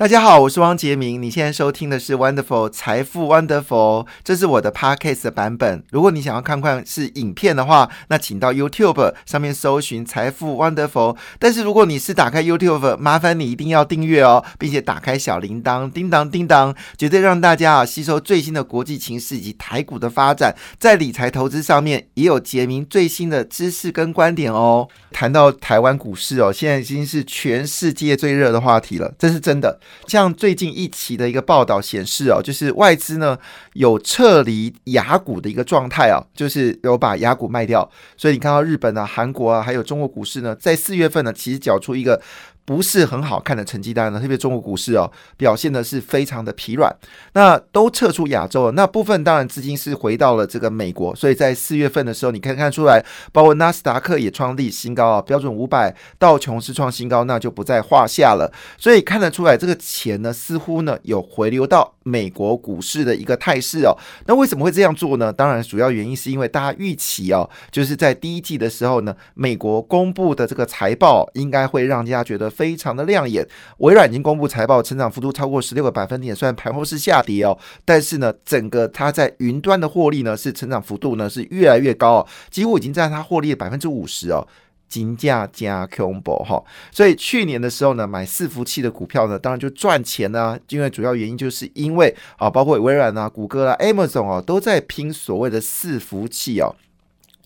大家好，我是汪杰明。你现在收听的是 Wonderful 财富 Wonderful，这是我的 Podcast 的版本。如果你想要看看是影片的话，那请到 YouTube 上面搜寻财富 Wonderful。但是如果你是打开 YouTube，麻烦你一定要订阅哦，并且打开小铃铛，叮当叮当，绝对让大家啊吸收最新的国际情势以及台股的发展，在理财投资上面也有杰明最新的知识跟观点哦。谈到台湾股市哦，现在已经是全世界最热的话题了，这是真的。像最近一期的一个报道显示哦，就是外资呢有撤离雅股的一个状态啊，就是有把雅股卖掉，所以你看到日本啊、韩国啊，还有中国股市呢，在四月份呢，其实缴出一个。不是很好看的成绩单呢，特别中国股市哦，表现的是非常的疲软。那都撤出亚洲了，那部分当然资金是回到了这个美国，所以在四月份的时候，你可以看出来，包括纳斯达克也创立新高啊，标准五百道琼斯创新高，那就不在话下了。所以看得出来，这个钱呢，似乎呢有回流到美国股市的一个态势哦。那为什么会这样做呢？当然，主要原因是因为大家预期哦，就是在第一季的时候呢，美国公布的这个财报应该会让大家觉得。非常的亮眼，微软已经公布财报，成长幅度超过十六个百分点，虽然盘后是下跌哦，但是呢，整个它在云端的获利呢是成长幅度呢是越来越高哦，几乎已经占它获利的百分之五十哦，金价加 combo 哈，所以去年的时候呢，买伺服器的股票呢，当然就赚钱呢，因为主要原因就是因为啊，包括微软啊、谷歌啊、Amazon 哦，都在拼所谓的伺服器哦。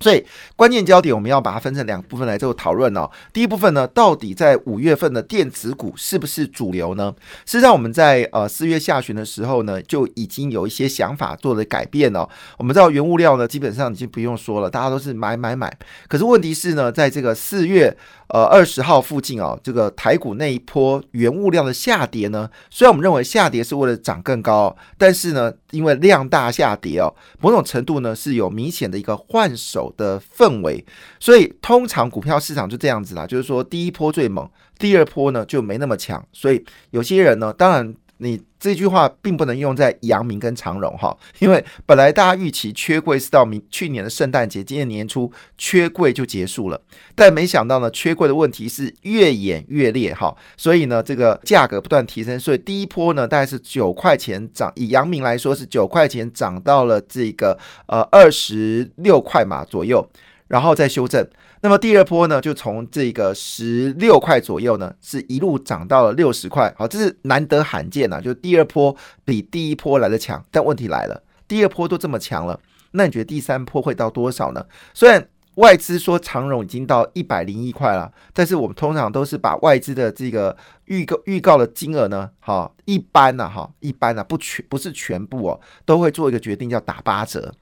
所以关键焦点我们要把它分成两部分来做讨论哦。第一部分呢，到底在五月份的电子股是不是主流呢？事实上，我们在呃四月下旬的时候呢，就已经有一些想法做了改变哦。我们知道原物料呢，基本上已经不用说了，大家都是买买买。可是问题是呢，在这个四月。呃，二十号附近啊，这个台股那一波原物料的下跌呢，虽然我们认为下跌是为了涨更高，但是呢，因为量大下跌哦，某种程度呢是有明显的一个换手的氛围，所以通常股票市场就这样子啦，就是说第一波最猛，第二波呢就没那么强，所以有些人呢，当然。你这句话并不能用在阳明跟长荣哈，因为本来大家预期缺柜是到明去年的圣诞节，今年年初缺柜就结束了，但没想到呢，缺柜的问题是越演越烈哈，所以呢，这个价格不断提升，所以第一波呢大概是九块钱涨，以阳明来说是九块钱涨到了这个呃二十六块嘛左右，然后再修正。那么第二波呢，就从这个十六块左右呢，是一路涨到了六十块。好，这是难得罕见呐，就第二波比第一波来的强。但问题来了，第二波都这么强了，那你觉得第三波会到多少呢？虽然外资说长荣已经到一百零一块了，但是我们通常都是把外资的这个预告预告的金额呢，哈，一般呢，哈，一般呢，不全不是全部哦，都会做一个决定，叫打八折。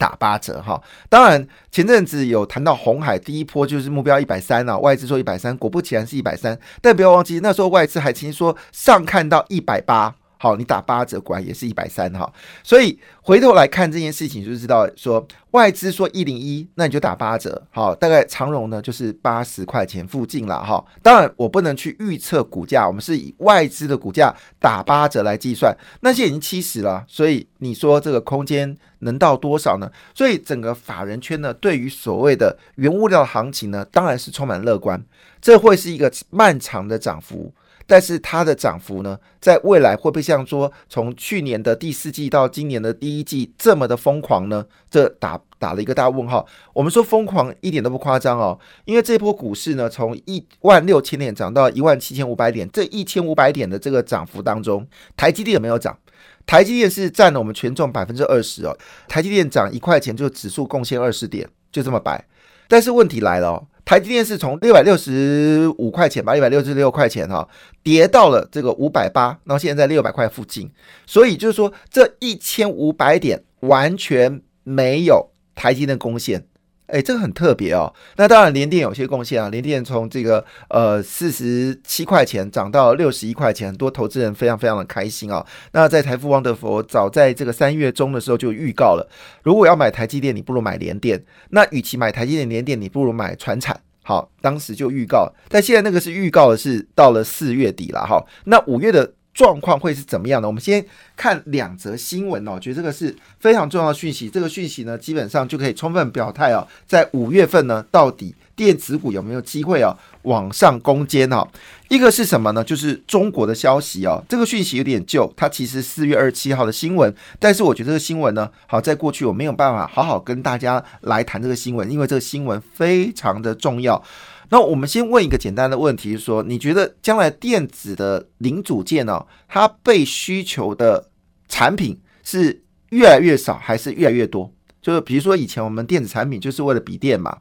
打八折哈，当然前阵子有谈到红海第一波就是目标一百三啊，外资说一百三，果不其然是一百三，但不要忘记那时候外资还曾经说上看到一百八，好，你打八折果然也是一百三哈，所以回头来看这件事情就知道说外资说一零一，那你就打八折，好，大概长荣呢就是八十块钱附近了哈，当然我不能去预测股价，我们是以外资的股价打八折来计算，那些已经七十了，所以你说这个空间。能到多少呢？所以整个法人圈呢，对于所谓的原物料行情呢，当然是充满乐观。这会是一个漫长的涨幅，但是它的涨幅呢，在未来会不会像说从去年的第四季到今年的第一季这么的疯狂呢？这打打了一个大问号。我们说疯狂一点都不夸张哦，因为这波股市呢，从一万六千点涨到一万七千五百点，这一千五百点的这个涨幅当中，台积电有没有涨？台积电是占了我们权重百分之二十哦，台积电涨一块钱就指数贡献二十点，就这么白。但是问题来了哦，台积电是从六百六十五块钱吧，六百六十六块钱哈，跌到了这个五百八，然后现在在六百块附近，所以就是说这一千五百点完全没有台积电贡献。哎，这个很特别哦。那当然，联电有些贡献啊。联电从这个呃四十七块钱涨到六十一块钱，很多投资人非常非常的开心啊。那在财富旺德佛早在这个三月中的时候就预告了，如果要买台积电，你不如买联电。那与其买台积电、联电，你不如买船产。好，当时就预告，但现在那个是预告的是到了四月底了哈。那五月的。状况会是怎么样的？我们先看两则新闻哦，我觉得这个是非常重要的讯息。这个讯息呢，基本上就可以充分表态哦，在五月份呢，到底电子股有没有机会哦往上攻坚哦？一个是什么呢？就是中国的消息哦，这个讯息有点旧，它其实四月二十七号的新闻，但是我觉得这个新闻呢，好，在过去我没有办法好好跟大家来谈这个新闻，因为这个新闻非常的重要。那我们先问一个简单的问题：说你觉得将来电子的零组件呢，它被需求的产品是越来越少，还是越来越多？就是比如说以前我们电子产品就是为了笔电嘛，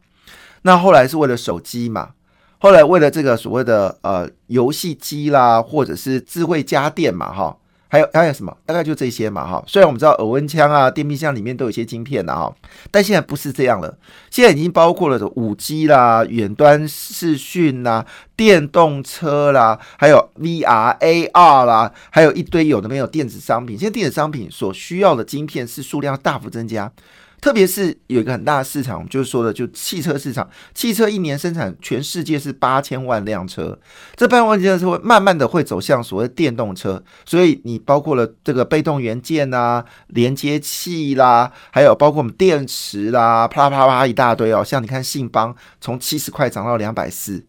那后来是为了手机嘛，后来为了这个所谓的呃游戏机啦，或者是智慧家电嘛，哈。还有还有什么？大概就这些嘛，哈。虽然我们知道耳温枪啊、电冰箱里面都有一些晶片的哈，但现在不是这样了。现在已经包括了五 G 啦、远端视讯啦、电动车啦，还有 VR、AR 啦，还有一堆有的没有电子商品。现在电子商品所需要的晶片是数量大幅增加。特别是有一个很大的市场，就是说的就汽车市场，汽车一年生产全世界是八千万辆车，这八千万辆车会慢慢的会走向所谓电动车，所以你包括了这个被动元件啊、连接器啦，还有包括我们电池啦，啪啪啪一大堆哦，像你看信邦从七十块涨到两百四，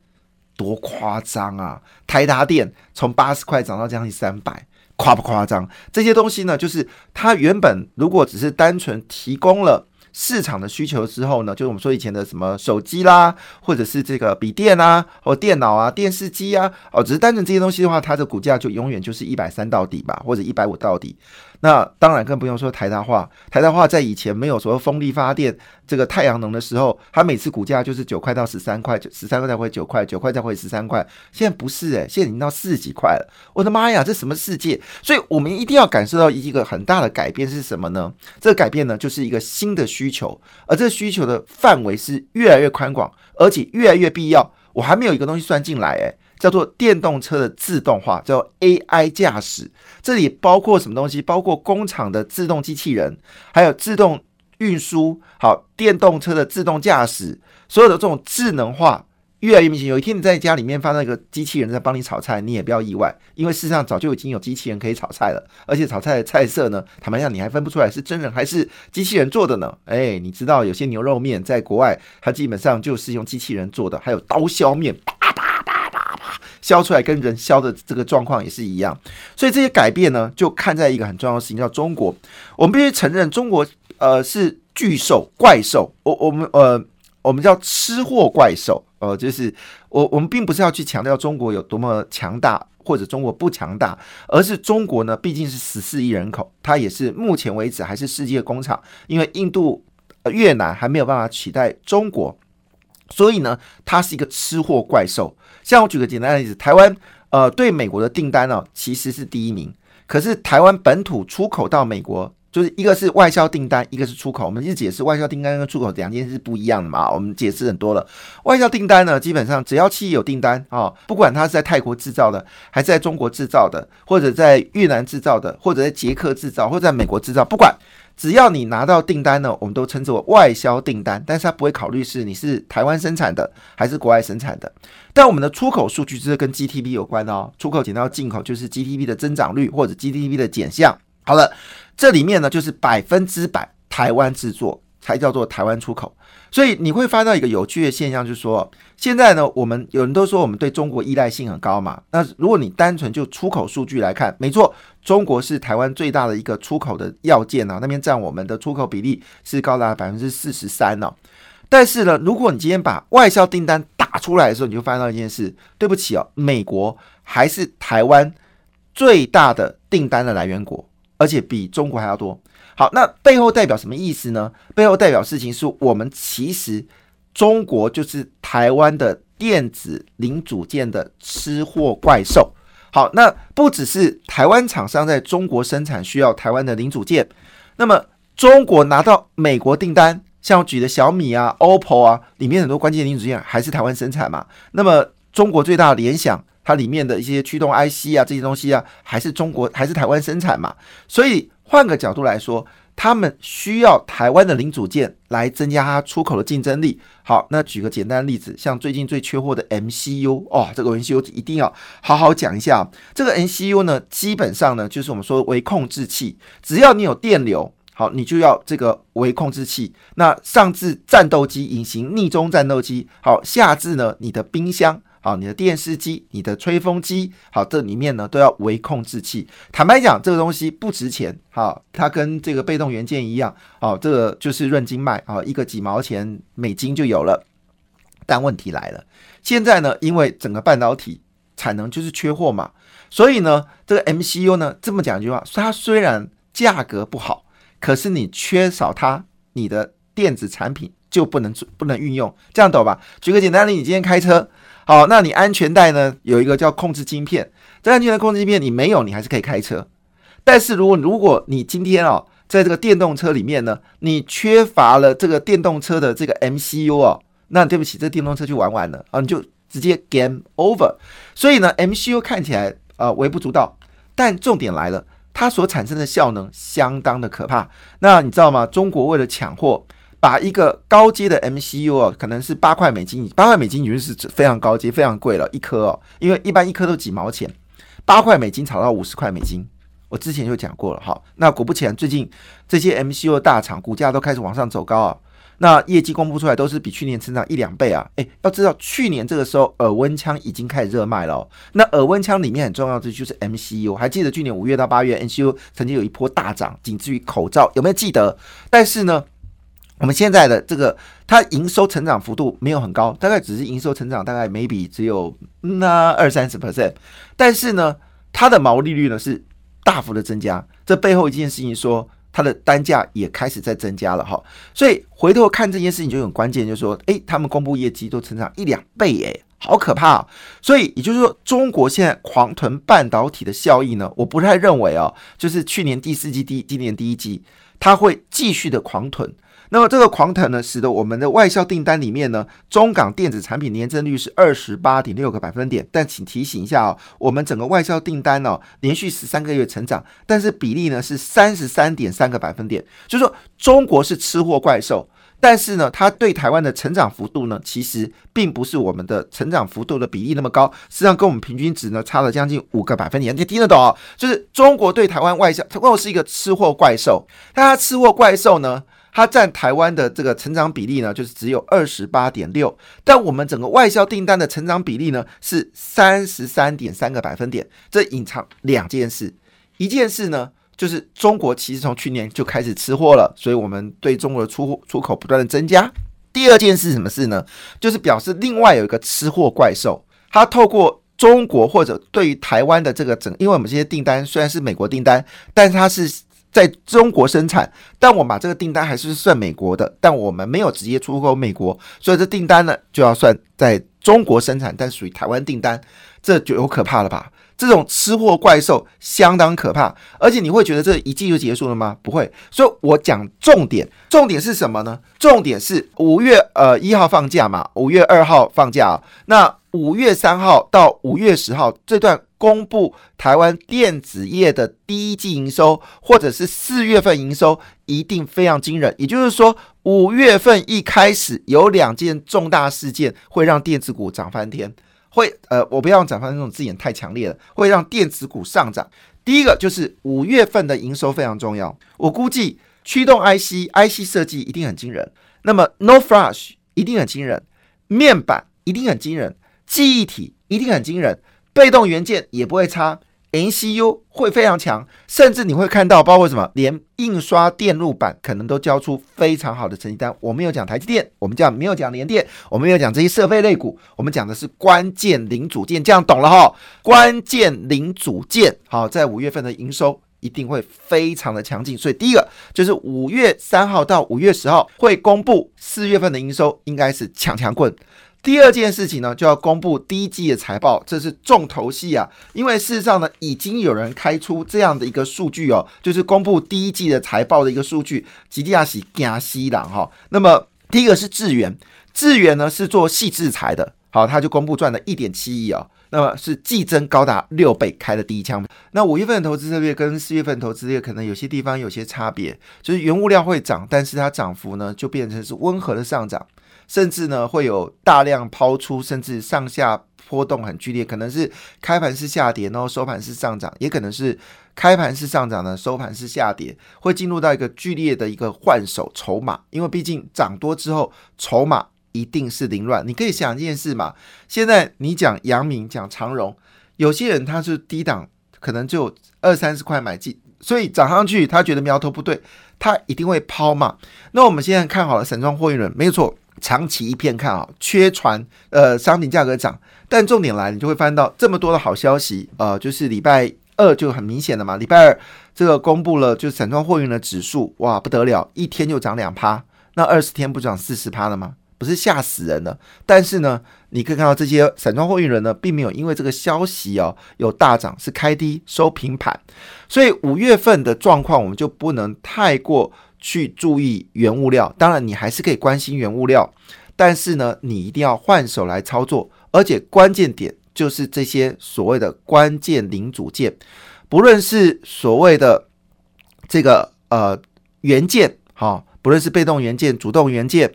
多夸张啊！台达电从八十块涨到将近三百。夸不夸张？这些东西呢，就是它原本如果只是单纯提供了市场的需求之后呢，就是我们说以前的什么手机啦，或者是这个笔电啊，或电脑啊、电视机啊，哦，只是单纯这些东西的话，它的股价就永远就是一百三到底吧，或者一百五到底。那当然更不用说台达化，台达化在以前没有说风力发电这个太阳能的时候，它每次股价就是九块到十三块，十三块再回九块，九块再回十三块。现在不是诶，现在已经到四十几块了。我的妈呀，这什么世界？所以我们一定要感受到一个很大的改变是什么呢？这个改变呢，就是一个新的需需求，而这需求的范围是越来越宽广，而且越来越必要。我还没有一个东西算进来诶。叫做电动车的自动化，叫 AI 驾驶。这里包括什么东西？包括工厂的自动机器人，还有自动运输。好，电动车的自动驾驶，所有的这种智能化越来越明显。有一天你在家里面放那个机器人在帮你炒菜，你也不要意外，因为事实上早就已经有机器人可以炒菜了。而且炒菜的菜色呢，坦白讲你还分不出来是真人还是机器人做的呢。哎，你知道有些牛肉面在国外，它基本上就是用机器人做的，还有刀削面。削出来跟人削的这个状况也是一样，所以这些改变呢，就看在一个很重要的事情，叫中国。我们必须承认，中国呃是巨兽、怪兽。我我们呃我们叫吃货怪兽，呃，就是我我们并不是要去强调中国有多么强大或者中国不强大，而是中国呢毕竟是十四亿人口，它也是目前为止还是世界工厂，因为印度、越南还没有办法取代中国，所以呢，它是一个吃货怪兽。像我举个简单的例子，台湾呃对美国的订单呢其实是第一名，可是台湾本土出口到美国就是一个是外销订单，一个是出口。我们一直解释外销订单跟出口两件事是不一样的嘛，我们解释很多了。外销订单呢，基本上只要企业有订单啊，不管它是在泰国制造的，还是在中国制造的，或者在越南制造的，或者在捷克制造，或者在美国制造，不管。只要你拿到订单呢，我们都称之为外销订单，但是它不会考虑是你是台湾生产的还是国外生产的。但我们的出口数据就是跟 GTP 有关哦，出口减到进口就是 GTP 的增长率或者 GTP 的减项。好了，这里面呢就是百分之百台湾制作才叫做台湾出口。所以你会发到一个有趣的现象，就是说，现在呢，我们有人都说我们对中国依赖性很高嘛。那如果你单纯就出口数据来看，没错，中国是台湾最大的一个出口的要件啊，那边占我们的出口比例是高达百分之四十三呢。但是呢，如果你今天把外销订单打出来的时候，你就发现到一件事，对不起哦，美国还是台湾最大的订单的来源国，而且比中国还要多。好，那背后代表什么意思呢？背后代表事情是我们其实中国就是台湾的电子零组件的吃货怪兽。好，那不只是台湾厂商在中国生产需要台湾的零组件，那么中国拿到美国订单，像举的小米啊、OPPO 啊，里面很多关键零组件还是台湾生产嘛。那么中国最大的联想，它里面的一些驱动 IC 啊这些东西啊，还是中国还是台湾生产嘛。所以。换个角度来说，他们需要台湾的零组件来增加它出口的竞争力。好，那举个简单的例子，像最近最缺货的 MCU 哦，这个 MCU 一定要好好讲一下。这个 MCU 呢，基本上呢就是我们说微控制器，只要你有电流，好，你就要这个微控制器。那上至战斗机、隐形逆中战斗机，好，下至呢你的冰箱。好，你的电视机、你的吹风机，好，这里面呢都要微控制器。坦白讲，这个东西不值钱，好，它跟这个被动元件一样，好，这个就是润金卖，啊，一个几毛钱美金就有了。但问题来了，现在呢，因为整个半导体产能就是缺货嘛，所以呢，这个 MCU 呢，这么讲一句话，它虽然价格不好，可是你缺少它，你的电子产品就不能不能运用，这样懂吧？举个简单例，你今天开车。好，那你安全带呢？有一个叫控制晶片，这安全带控制晶片你没有，你还是可以开车。但是如果如果你今天哦，在这个电动车里面呢，你缺乏了这个电动车的这个 MCU 哦，那对不起，这电动车就玩完了啊，你就直接 game over。所以呢，MCU 看起来啊微不足道，但重点来了，它所产生的效能相当的可怕。那你知道吗？中国为了抢货。把一个高阶的 MCU 哦，可能是八块美金，八块美金已经是非常高阶、非常贵了，一颗哦，因为一般一颗都几毛钱，八块美金炒到五十块美金，我之前就讲过了哈。那果不其然，最近这些 MCU 的大厂股价都开始往上走高啊，那业绩公布出来都是比去年成长一两倍啊。诶，要知道去年这个时候耳温枪已经开始热卖了，哦那耳温枪里面很重要的就是 MCU，还记得去年五月到八月 MCU 曾经有一波大涨，仅次于口罩，有没有记得？但是呢？我们现在的这个，它营收成长幅度没有很高，大概只是营收成长大概每笔只有那二三十 percent，但是呢，它的毛利率呢是大幅的增加。这背后一件事情说，它的单价也开始在增加了哈。所以回头看这件事情就很关键，就是说，诶，他们公布业绩都成长一两倍，诶，好可怕。所以也就是说，中国现在狂囤半导体的效益呢，我不太认为哦，就是去年第四季、第今年第一季，它会继续的狂囤。那么这个狂腾呢，使得我们的外销订单里面呢，中港电子产品年增率是二十八点六个百分点。但请提醒一下哦，我们整个外销订单呢，连续十三个月成长，但是比例呢是三十三点三个百分点。就是说，中国是吃货怪兽，但是呢，它对台湾的成长幅度呢，其实并不是我们的成长幅度的比例那么高，实际上跟我们平均值呢差了将近五个百分点。你听得懂啊？就是中国对台湾外销，它又是一个吃货怪兽，但它吃货怪兽呢？它占台湾的这个成长比例呢，就是只有二十八点六，但我们整个外销订单的成长比例呢是三十三点三个百分点。这隐藏两件事，一件事呢就是中国其实从去年就开始吃货了，所以我们对中国的出出口不断的增加。第二件事什么事呢？就是表示另外有一个吃货怪兽，它透过中国或者对于台湾的这个整，因为我们这些订单虽然是美国订单，但是它是。在中国生产，但我把这个订单还是算美国的，但我们没有直接出口美国，所以这订单呢就要算在中国生产，但属于台湾订单，这就有可怕了吧？这种吃货怪兽相当可怕，而且你会觉得这一季就结束了吗？不会，所以我讲重点，重点是什么呢？重点是五月呃一号放假嘛，五月二号放假，那五月三号到五月十号这段。公布台湾电子业的第一季营收，或者是四月份营收，一定非常惊人。也就是说，五月份一开始有两件重大事件会让电子股涨翻天，会呃，我不要用涨翻天这种字眼太强烈了，会让电子股上涨。第一个就是五月份的营收非常重要，我估计驱动 IC、IC 设计一定很惊人，那么 No Flash 一定很惊人，面板一定很惊人，记忆体一定很惊人。被动元件也不会差，NCU 会非常强，甚至你会看到，包括什么，连印刷电路板可能都交出非常好的成绩单。我没有讲台积电，我们讲没有讲联电，我们没有讲这些设备类股，我们讲的是关键零组件，这样懂了哈？关键零组件好，在五月份的营收一定会非常的强劲，所以第一个就是五月三号到五月十号会公布四月份的营收，应该是抢强棍。第二件事情呢，就要公布第一季的财报，这是重头戏啊！因为事实上呢，已经有人开出这样的一个数据哦，就是公布第一季的财报的一个数据，吉利亚喜加西朗哈。那么第一个是智源，智源呢是做细制材的，好，他就公布赚了一点七亿哦，那么是季增高达六倍，开了第一枪。那五月份的投资策略跟四月份投资策略可能有些地方有些差别，就是原物料会涨，但是它涨幅呢就变成是温和的上涨，甚至呢会有大量抛出，甚至上下波动很剧烈，可能是开盘是下跌，然后收盘是上涨，也可能是开盘是上涨呢，收盘是下跌，会进入到一个剧烈的一个换手筹码，因为毕竟涨多之后筹码。一定是凌乱。你可以想一件事嘛，现在你讲阳明、讲长荣，有些人他是低档，可能就二三十块买进，所以涨上去他觉得苗头不对，他一定会抛嘛。那我们现在看好了散装货运轮，没有错，长期一片看好，缺船，呃，商品价格涨，但重点来，你就会发现到这么多的好消息，呃，就是礼拜二就很明显的嘛，礼拜二这个公布了，就是散装货运的指数，哇，不得了，一天就涨两趴，那二十天不涨四十趴了吗？不是吓死人了，但是呢，你可以看到这些散装货运人呢，并没有因为这个消息哦有大涨，是开低收平盘，所以五月份的状况我们就不能太过去注意原物料。当然，你还是可以关心原物料，但是呢，你一定要换手来操作，而且关键点就是这些所谓的关键零组件，不论是所谓的这个呃元件，哈，不论是被动元件、主动元件。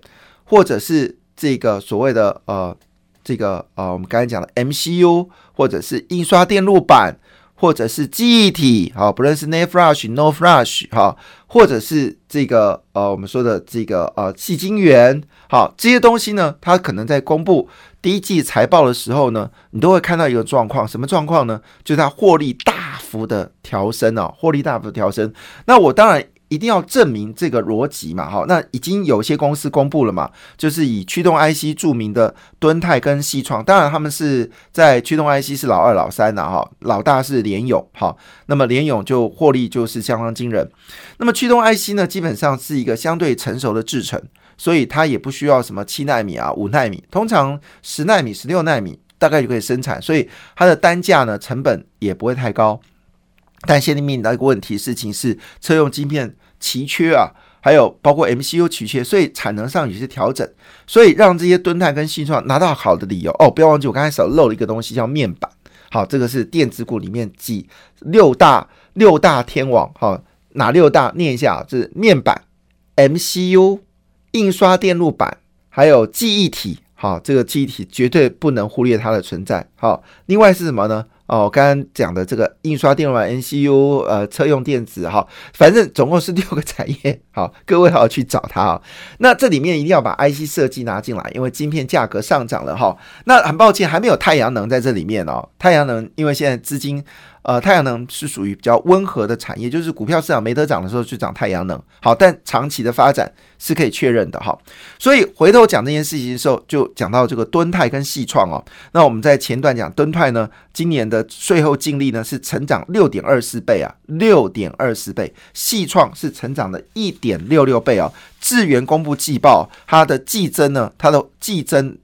或者是这个所谓的呃，这个呃，我们刚才讲的 MCU，或者是印刷电路板，或者是记忆体，好，不论是 NAND Flash、No Flash，哈，或者是这个呃，我们说的这个呃，细晶圆，好，这些东西呢，它可能在公布第一季财报的时候呢，你都会看到一个状况，什么状况呢？就是它获利大幅的调升哦，获利大幅调升。那我当然。一定要证明这个逻辑嘛？哈，那已经有些公司公布了嘛，就是以驱动 IC 著名的敦泰跟西创，当然他们是在驱动 IC 是老二、老三的哈，老大是联勇哈。那么联勇就获利就是相当惊人。那么驱动 IC 呢，基本上是一个相对成熟的制程，所以它也不需要什么七纳米啊、五纳米，通常十纳米、十六纳米大概就可以生产，所以它的单价呢成本也不会太高。但现在面临到一个问题，事情是车用晶片奇缺啊，还有包括 MCU 奇缺，所以产能上有些调整，所以让这些敦泰跟信创拿到好的理由哦。不要忘记，我刚才少漏了一个东西，叫面板。好，这个是电子股里面几六大六大天王。哈，哪六大？念一下，就是面板、MCU、印刷电路板，还有记忆体。好，这个记忆体绝对不能忽略它的存在。好，另外是什么呢？哦，刚刚讲的这个印刷电路板、NCU，呃，车用电子，哈，反正总共是六个产业，好，各位好去找它啊。那这里面一定要把 IC 设计拿进来，因为晶片价格上涨了哈。那很抱歉，还没有太阳能在这里面哦。太阳能因为现在资金。呃，太阳能是属于比较温和的产业，就是股票市场没得涨的时候去涨太阳能。好，但长期的发展是可以确认的哈。所以回头讲这件事情的时候，就讲到这个敦泰跟细创哦。那我们在前段讲敦泰呢，今年的税后净利呢是成长六点二四倍啊，六点二四倍。细创是成长的一点六六倍哦。智源公布季报，它的季增呢，它的季增，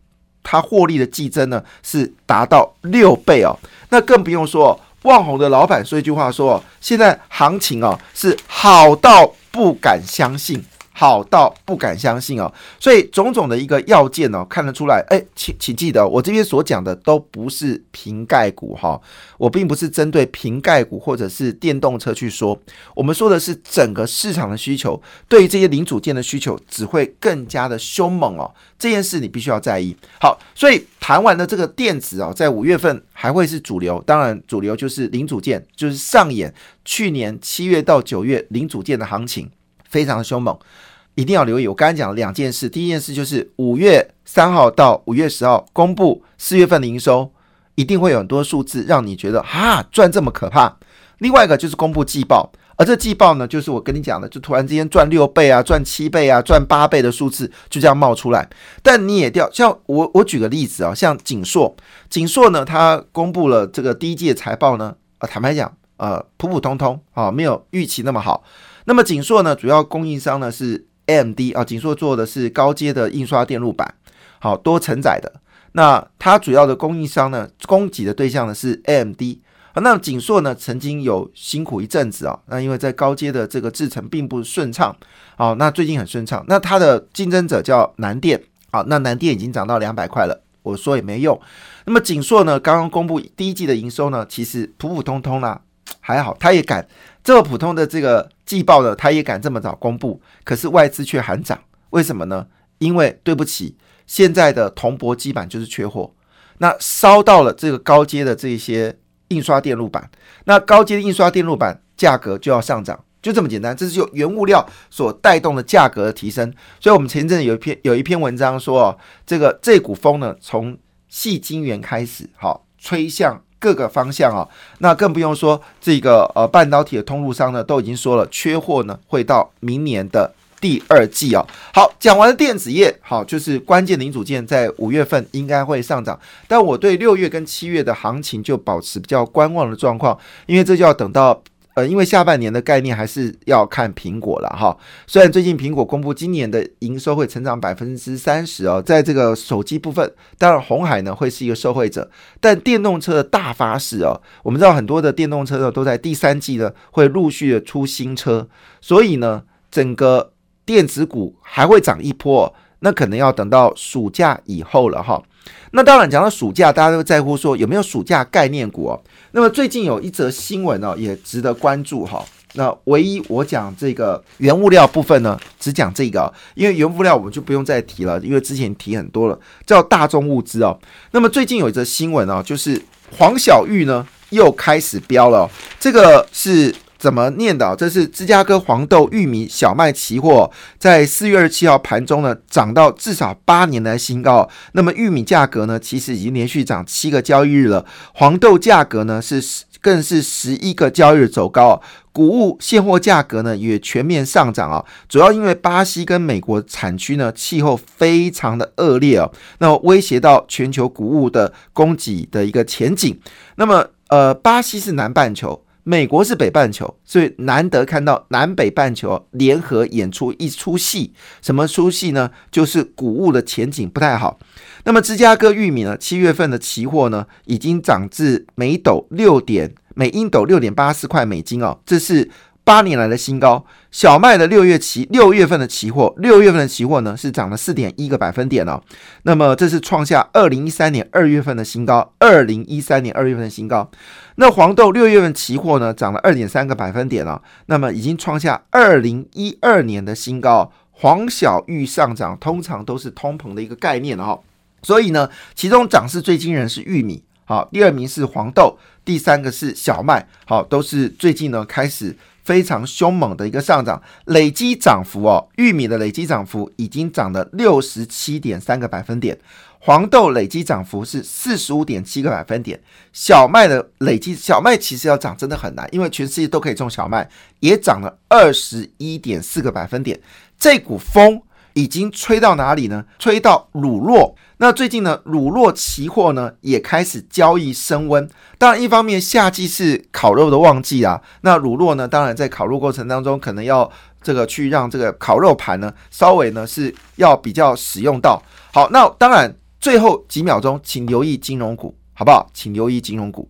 它获利的季增呢是达到六倍哦。那更不用说。旺宏的老板说一句话说：“现在行情啊是好到不敢相信。”好到不敢相信哦，所以种种的一个要件哦，看得出来。哎，请请记得，我这边所讲的都不是瓶盖股哈，我并不是针对瓶盖股或者是电动车去说，我们说的是整个市场的需求，对于这些零组件的需求只会更加的凶猛哦。这件事你必须要在意。好，所以谈完的这个电子哦，在五月份还会是主流，当然主流就是零组件，就是上演去年七月到九月零组件的行情，非常的凶猛。一定要留意，我刚才讲两件事。第一件事就是五月三号到五月十号公布四月份的营收，一定会有很多数字让你觉得哈赚这么可怕。另外一个就是公布季报，而这季报呢，就是我跟你讲的，就突然之间赚六倍啊，赚七倍啊，赚八倍的数字就这样冒出来。但你也掉，像我我举个例子啊，像景硕，景硕呢，它公布了这个第一季的财报呢，啊，坦白讲，呃，普普通通啊，没有预期那么好。那么景硕呢，主要供应商呢是。AMD 啊，景硕做的是高阶的印刷电路板，好多承载的。那它主要的供应商呢，供给的对象呢是 AMD 啊。那景硕呢，曾经有辛苦一阵子啊，那因为在高阶的这个制程并不顺畅，好，那最近很顺畅。那它的竞争者叫南电，好，那南电已经涨到两百块了，我说也没用。那么锦硕呢，刚刚公布第一季的营收呢，其实普普通通啦，还好，他也敢这么普通的这个季报呢，他也敢这么早公布，可是外资却喊涨，为什么呢？因为对不起，现在的铜箔基板就是缺货，那烧到了这个高阶的这些印刷电路板，那高阶的印刷电路板价格就要上涨。就这么简单，这是由原物料所带动的价格的提升。所以，我们前一阵有一篇有一篇文章说，哦，这个这股风呢，从细晶圆开始，好吹向各个方向啊。那更不用说这个呃半导体的通路商呢，都已经说了，缺货呢会到明年的第二季啊。好，讲完了电子业，好，就是关键零组件在五月份应该会上涨，但我对六月跟七月的行情就保持比较观望的状况，因为这就要等到。呃，因为下半年的概念还是要看苹果了哈。虽然最近苹果公布今年的营收会成长百分之三十哦，在这个手机部分，当然红海呢会是一个受惠者，但电动车的大发势哦，我们知道很多的电动车呢都在第三季呢会陆续的出新车，所以呢整个电子股还会涨一波，那可能要等到暑假以后了哈。那当然讲到暑假，大家都在乎说有没有暑假概念股哦。那么最近有一则新闻呢，也值得关注哈。那唯一我讲这个原物料部分呢，只讲这个，因为原物料我们就不用再提了，因为之前提很多了，叫大众物资哦。那么最近有一则新闻哦，就是黄小玉呢又开始飙了，这个是。怎么念的？这是芝加哥黄豆、玉米、小麦期货在四月二十七号盘中呢，涨到至少八年来新高。那么玉米价格呢，其实已经连续涨七个交易日了。黄豆价格呢，是更是十一个交易日走高。谷物现货价格呢，也全面上涨啊。主要因为巴西跟美国产区呢，气候非常的恶劣啊，那么威胁到全球谷物的供给的一个前景。那么，呃，巴西是南半球。美国是北半球，所以难得看到南北半球联合演出一出戏。什么出戏呢？就是谷物的前景不太好。那么芝加哥玉米呢？七月份的期货呢，已经涨至每斗六点每英斗六点八四块美金哦，这是。八年来的新高，小麦的六月期六月份的期货，六月份的期货呢是涨了四点一个百分点哦。那么这是创下二零一三年二月份的新高，二零一三年二月份的新高。那黄豆六月份期货呢涨了二点三个百分点了，那么已经创下二零一二年的新高。黄小玉上涨通常都是通膨的一个概念哦，所以呢，其中涨势最惊人是玉米，好，第二名是黄豆，第三个是小麦，好，都是最近呢开始。非常凶猛的一个上涨，累积涨幅哦，玉米的累积涨幅已经涨了六十七点三个百分点，黄豆累积涨幅是四十五点七个百分点，小麦的累积小麦其实要涨真的很难，因为全世界都可以种小麦，也涨了二十一点四个百分点，这股风。已经吹到哪里呢？吹到乳酪。那最近呢，乳酪期货呢也开始交易升温。当然，一方面夏季是烤肉的旺季啊，那乳酪呢，当然在烤肉过程当中，可能要这个去让这个烤肉盘呢稍微呢是要比较使用到。好，那当然最后几秒钟，请留意金融股，好不好？请留意金融股。